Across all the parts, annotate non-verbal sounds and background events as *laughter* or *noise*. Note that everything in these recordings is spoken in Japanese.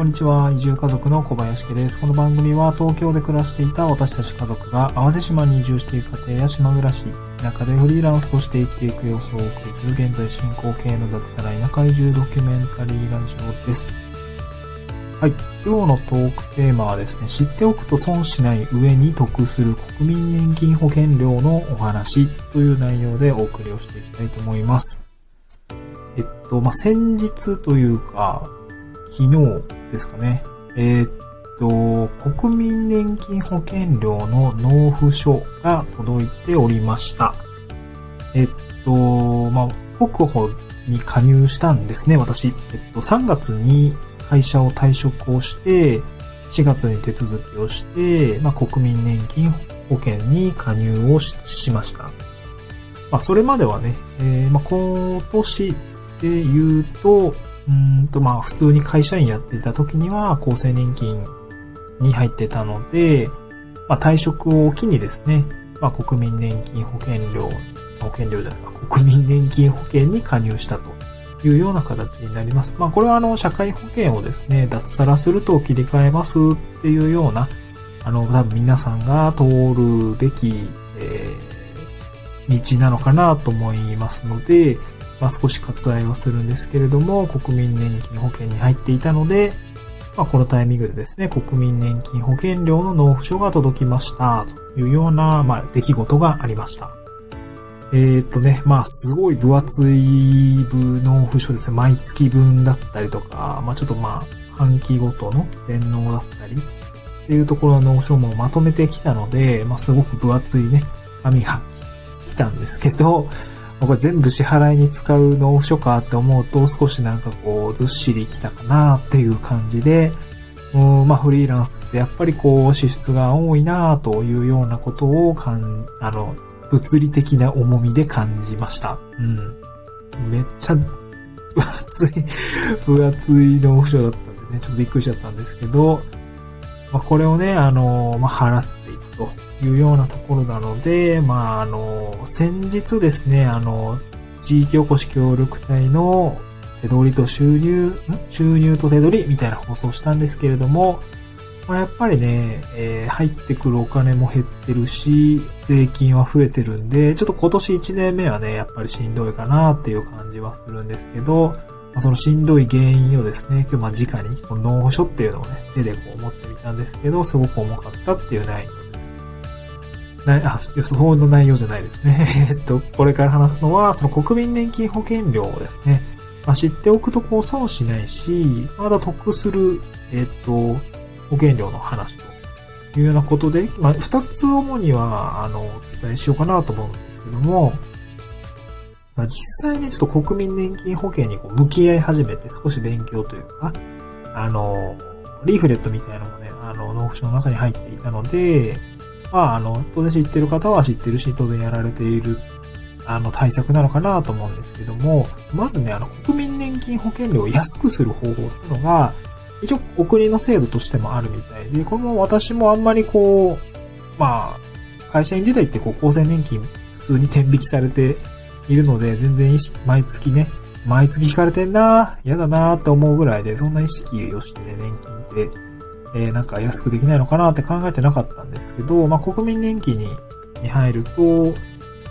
こんにちは。移住家族の小林家です。この番組は東京で暮らしていた私たち家族が淡路島に移住していく家庭や島暮らし、田舎でフリーランスとして生きていく様子をお送りする現在進行形の脱サラ田舎移住ドキュメンタリーラジオです。はい。今日のトークテーマはですね、知っておくと損しない上に得する国民年金保険料のお話という内容でお送りをしていきたいと思います。えっと、まあ、先日というか、昨日ですかね。えー、っと、国民年金保険料の納付書が届いておりました。えっと、まあ、国保に加入したんですね、私。えっと、3月に会社を退職をして、4月に手続きをして、まあ、国民年金保険に加入をしました。まあ、それまではね、えー、まあ、今年で言うと、うんと、まあ、普通に会社員やってた時には、厚生年金に入ってたので、まあ、退職を機にですね、まあ、国民年金保険料、保険料じゃないか、国民年金保険に加入したというような形になります。まあ、これはあの、社会保険をですね、脱サラすると切り替えますっていうような、あの、多分皆さんが通るべき、えー、道なのかなと思いますので、まあ、少し割愛をするんですけれども、国民年金保険に入っていたので、まあ、このタイミングでですね、国民年金保険料の納付書が届きました、というような、まあ、出来事がありました。えー、っとね、まあ、すごい分厚い部納付書ですね。毎月分だったりとか、まあ、ちょっとまあ、半期ごとの全納だったり、っていうところの納付書もまとめてきたので、まあ、すごく分厚いね、紙が来たんですけど、これ全部支払いに使う納付書かって思うと少しなんかこうずっしりきたかなっていう感じで、うんまあフリーランスってやっぱりこう支出が多いなというようなことをかん、あの、物理的な重みで感じました。うん。めっちゃ分厚い分厚い納付書だったんでね、ちょっとびっくりしちゃったんですけど、まあこれをね、あの、まあ払っていくと。いうようなところなので、まあ、あの、先日ですね、あの、地域おこし協力隊の手取りと収入、収入と手取りみたいな放送したんですけれども、まあ、やっぱりね、えー、入ってくるお金も減ってるし、税金は増えてるんで、ちょっと今年1年目はね、やっぱりしんどいかなっていう感じはするんですけど、まあ、そのしんどい原因をですね、今日まあ直に、この納付書っていうのをね、手でこう持ってみたんですけど、すごく重かったっていう内容なあ、そうの内容じゃないですね。*laughs* えっと、これから話すのは、その国民年金保険料をですね、まあ、知っておくとこう損しないし、まだ得する、えっと、保険料の話というようなことで、まあ、二つ主には、あの、お伝えしようかなと思うんですけども、まあ、実際にちょっと国民年金保険にこう向き合い始めて少し勉強というか、あの、リーフレットみたいなのもね、あの、納付書の中に入っていたので、まあ、あの、当然知ってる方は知ってるし、当然やられている、あの、対策なのかなと思うんですけども、まずね、あの、国民年金保険料を安くする方法っていうのが、一応、お国の制度としてもあるみたいで、これも私もあんまりこう、まあ、会社員時代ってこう、厚生年金普通に天引きされているので、全然意識、毎月ね、毎月引かれてんな嫌だなって思うぐらいで、そんな意識をしてね、年金って、えー、なんか安くできないのかなって考えてなかったんですけど、まあ、国民年金にに入ると、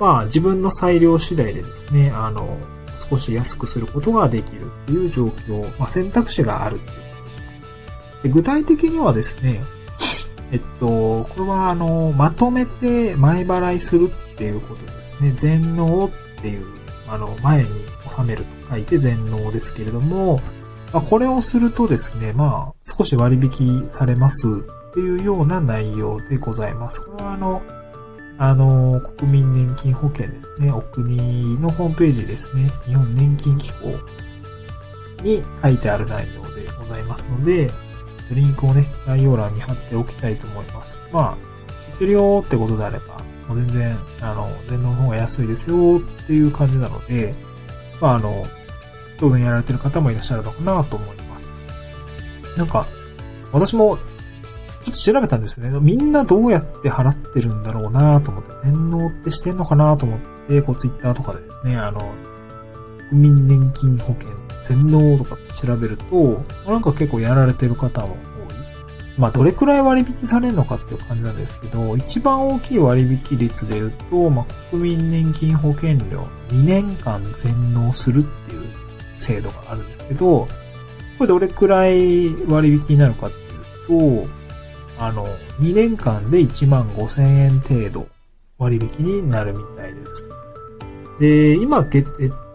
まあ、自分の裁量次第でですね、あの、少し安くすることができるっていう状況、まあ、選択肢があるっていうことでした。で具体的にはですね、えっと、これはあの、まとめて前払いするっていうことですね。全納っていう、あの、前に収めると書いて全納ですけれども、まあ、これをするとですね、まあ、少し割引されますっていうような内容でございます。これはあの、あの、国民年金保険ですね。お国のホームページですね。日本年金機構に書いてある内容でございますので、リンクをね、概要欄に貼っておきたいと思います。まあ、知ってるよってことであれば、もう全然、あの、全農の方が安いですよっていう感じなので、まあ、あの、当然やられてる方もいらっしゃるのかなと思います。なんか、私も、ちょっと調べたんですよね。みんなどうやって払ってるんだろうなと思って、全納ってしてんのかなと思って、こうツイッターとかでですね、あの、国民年金保険全農とかって調べると、なんか結構やられてる方も多い。まあ、どれくらい割引されるのかっていう感じなんですけど、一番大きい割引率で言うと、まあ、国民年金保険料2年間全納するっていう制度があるんですけど、これどれくらい割引になるかっていうと、あの、2年間で1万5千円程度割引になるみたいです。で、今、えっ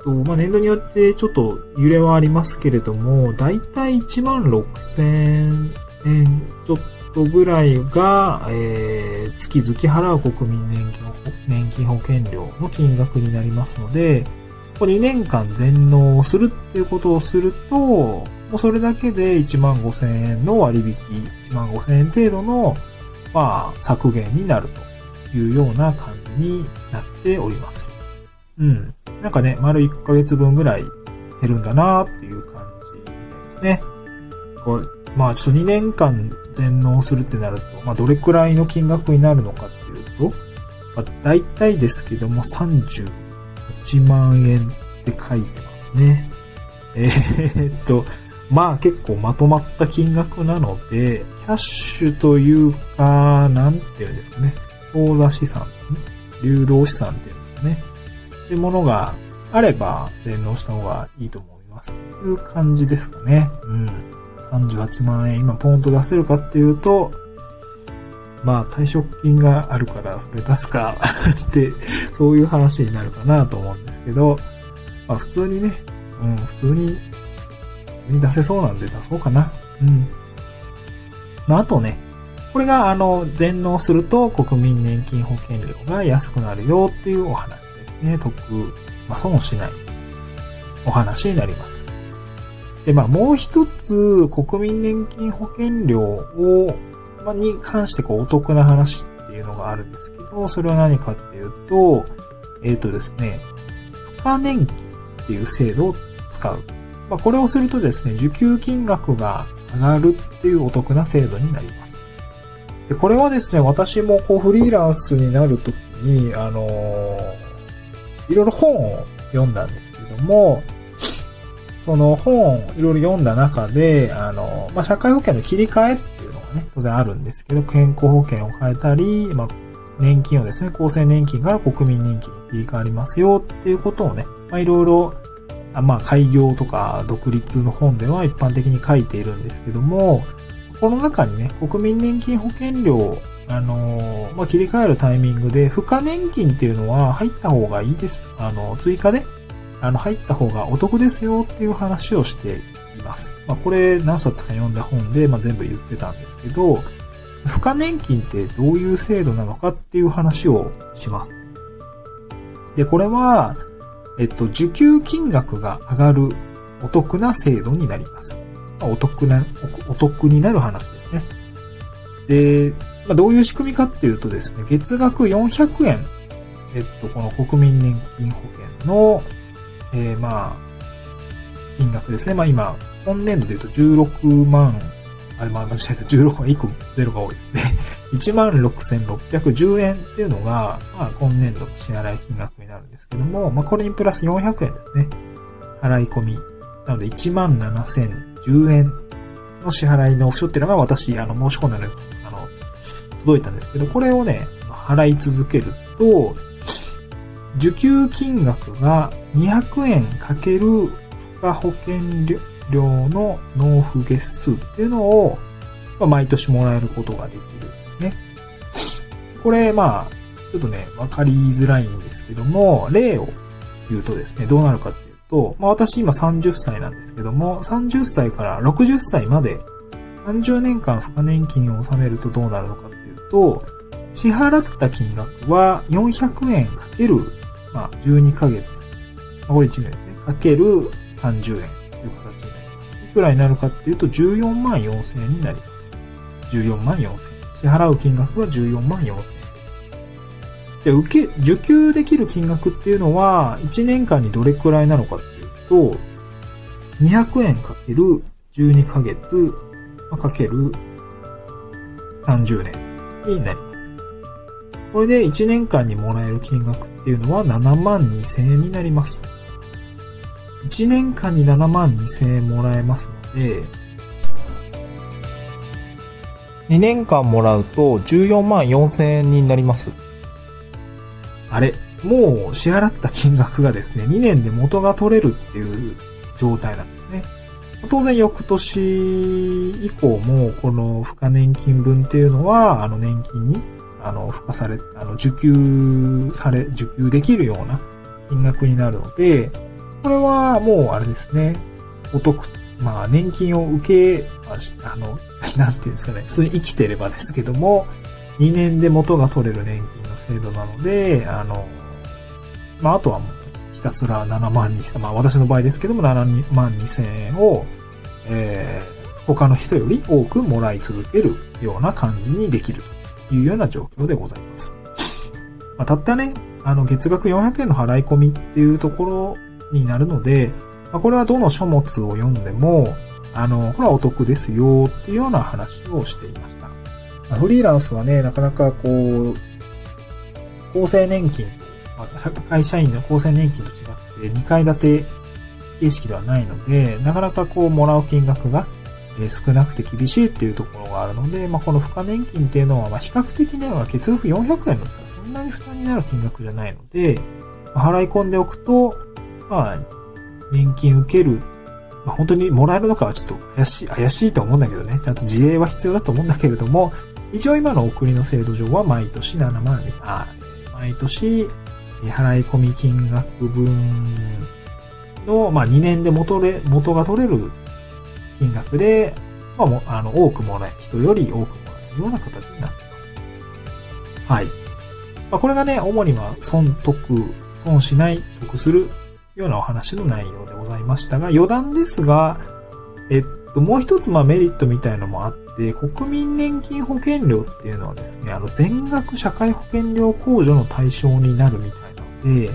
と、まあ、年度によってちょっと揺れはありますけれども、だいたい1万6千円ちょっとぐらいが、えー、月々払う国民年金年金保険料の金額になりますので、ここ2年間全納をするっていうことをすると、もうそれだけで1万5千円の割引、1万5千円程度の、まあ、削減になるというような感じになっております。うん。なんかね、丸1ヶ月分ぐらい減るんだなっていう感じみたいですね。こうまあちょっと2年間全納するってなると、まあどれくらいの金額になるのかっていうと、まあ大体ですけども38万円って書いてますね。*laughs* えー、っと、まあ結構まとまった金額なので、キャッシュというか、なんていうんですかね。当座資産、流動資産っていうんですかね。っていうものがあれば、全納した方がいいと思います。っていう感じですかね。うん。38万円今ポンと出せるかっていうと、まあ退職金があるからそれ出すか *laughs* って、そういう話になるかなと思うんですけど、まあ普通にね、うん、普通に、普通に出せそうなんで出そうかな。うん。まああとね、これがあの、全納すると国民年金保険料が安くなるよっていうお話ですね。得、まあ損しないお話になります。で、まあもう一つ国民年金保険料を、まあ、に関してこうお得な話っていうのがあるんですけど、それは何かっていうと、えっ、ー、とですね、付加年金っていう制度を使う。まあこれをするとですね、受給金額が上がるっていうお得な制度になります。で、これはですね、私もこうフリーランスになるときに、あのー、いろいろ本を読んだんですけども、その本をいろいろ読んだ中で、あの、まあ、社会保険の切り替えっね、当然あるんですけど、健康保険を変えたり、まあ、年金をですね、厚生年金から国民年金に切り替わりますよっていうことをね、まあ、いろいろ、まあ、開業とか独立の本では一般的に書いているんですけども、この中にね、国民年金保険料あのまあ、切り替えるタイミングで、付加年金っていうのは入った方がいいです。あの、追加であの、入った方がお得ですよっていう話をしています。まあ、これ何冊か読んだ本で、まあ、全部言ってたんですけど、付加年金ってどういう制度なのかっていう話をします。で、これは、えっと、受給金額が上がるお得な制度になります。まあ、お得な、お得になる話ですね。で、まあ、どういう仕組みかっていうとですね、月額400円、えっと、この国民年金保険のえー、まあ、金額ですね。まあ今、今年度で言うと16万、あ、まあ間違えた、16万、1 *laughs* 個0が多いですね。*laughs* 16,610円っていうのが、まあ今年度の支払い金額になるんですけども、まあこれにプラス400円ですね。払い込み。なので17,010円の支払いのオプショっていうのが私、あの、申し込んだのに、あの、届いたんですけど、これをね、払い続けると、受給金額が200円かける付加保険料量の納付月数っていうのを、まあ、毎年もらえることができるんですね。これ、まあ、ちょっとね、わかりづらいんですけども、例を言うとですね、どうなるかっていうと、まあ私今30歳なんですけども、30歳から60歳まで30年間付加年金を納めるとどうなるのかっていうと、支払った金額は400円かけるまあ、12ヶ月ま。これ1年ですね。かける30円という形になります。いになるかっていうと、14万4千円になります。14万4千円。支払う金額は14万4千円です。じゃあ、受け、受給できる金額っていうのは、1年間にどれくらいなのかっていうと、200円かける12ヶ月、かける30年になります。これで1年間にもらえる金額っていうのは7万2千円になります。1年間に7万2000円もらえますので、2年間もらうと14万4000円になります。あれもう支払った金額がですね、2年で元が取れるっていう状態なんですね。当然翌年以降もこの付加年金分っていうのは、あの年金に、あの、付加され、あの、受給され、受給できるような金額になるので、これはもうあれですね、お得、まあ年金を受け、あの、*laughs* なんていうんですかね、普通に生きてればですけども、2年で元が取れる年金の制度なので、あの、まああとはもうひたすら7万2まあ私の場合ですけども7万2千円を、えー、他の人より多くもらい続けるような感じにできるというような状況でございます。まあ、たったね、あの月額400円の払い込みっていうところになるので、まあ、これはどの書物を読んでも、あの、これはお得ですよっていうような話をしていました。まあ、フリーランスはね、なかなかこう、厚生年金まあ、会社員の厚生年金と違って2階建て形式ではないので、なかなかこうもらう金額が少なくて厳しいっていうところがあるので、まあ、この付加年金っていうのは、ま比較的ね、月額400円だったらそんなに負担になる金額じゃないので、ま払い込んでおくと、まあ、年金受ける、まあ、本当にもらえるのかはちょっと怪しい、怪しいと思うんだけどね、ちゃんと自営は必要だと思うんだけれども、一応今のお国の制度上は毎年7万円、あ毎年払い込み金額分の、まあ、2年で元れ、元が取れる金額で、まあ、もあの、多くもらえ、人より多くもらえるような形になっています。はい。まあ、これがね、主には損得、損しない、得するようなお話の内容でございましたが、余談ですが、えっと、もう一つ、まあ、メリットみたいのもあって、国民年金保険料っていうのはですね、あの、全額社会保険料控除の対象になるみたいなので、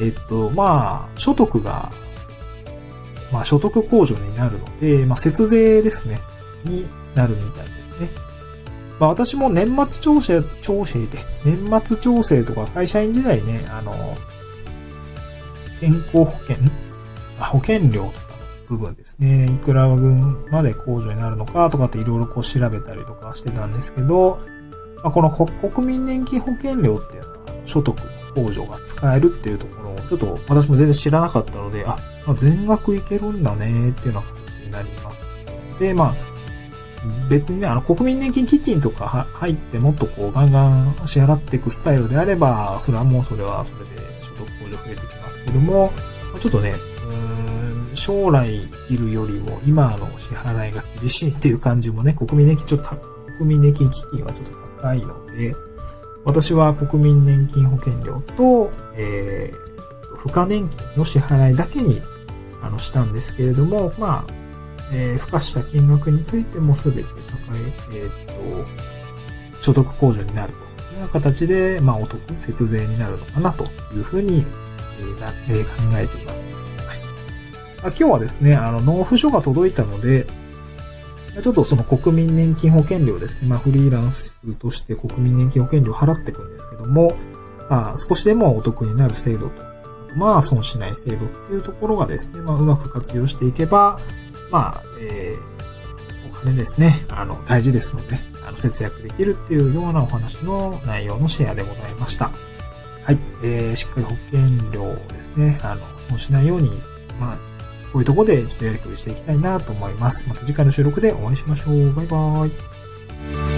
えっと、まあ、所得が、まあ、所得控除になるので、まあ、節税ですね、になるみたいですね。まあ、私も年末調整、調整で、年末調整とか会社員時代ね、あの、健康保険？保険料とかの部分ですね。いくら分まで控除になるのかとかっていろいろこう調べたりとかしてたんですけど、まあ、この国民年金保険料っていうのは所得控除が使えるっていうところを、ちょっと私も全然知らなかったので、あま、全額いけるんだねっていうような形になります。で、まあ、別にね、あの、国民年金基金とか入ってもっとこう、ガンガン支払っていくスタイルであれば、それはもうそれはそれで所得控除増えてきますけども、ちょっとね、将来いるよりも今の支払いが厳しいっていう感じもね、国民年金ちょっと、国民年金基金はちょっと高いので、私は国民年金保険料と、えー、付加年金の支払いだけに、あの、したんですけれども、まあ、えー、付加した金額についてもすべて社会、えっ、と、所得控除になるというような形で、まあ、お得、節税になるのかなというふうに、えなえ、考えています。はい。今日はですね、あの、納付書が届いたので、ちょっとその国民年金保険料ですね。まあフリーランスとして国民年金保険料を払っていくんですけども、まあ少しでもお得になる制度と、まあ損しない制度っていうところがですね、まあうまく活用していけば、まあ、えー、お金ですね、あの、大事ですので、あの、節約できるっていうようなお話の内容のシェアでございました。はい。えー、しっかり保険料をですね、あの、損しないように、まあ、こういうとこでちょっとやりくりしていきたいなと思います。また次回の収録でお会いしましょう。バイバーイ。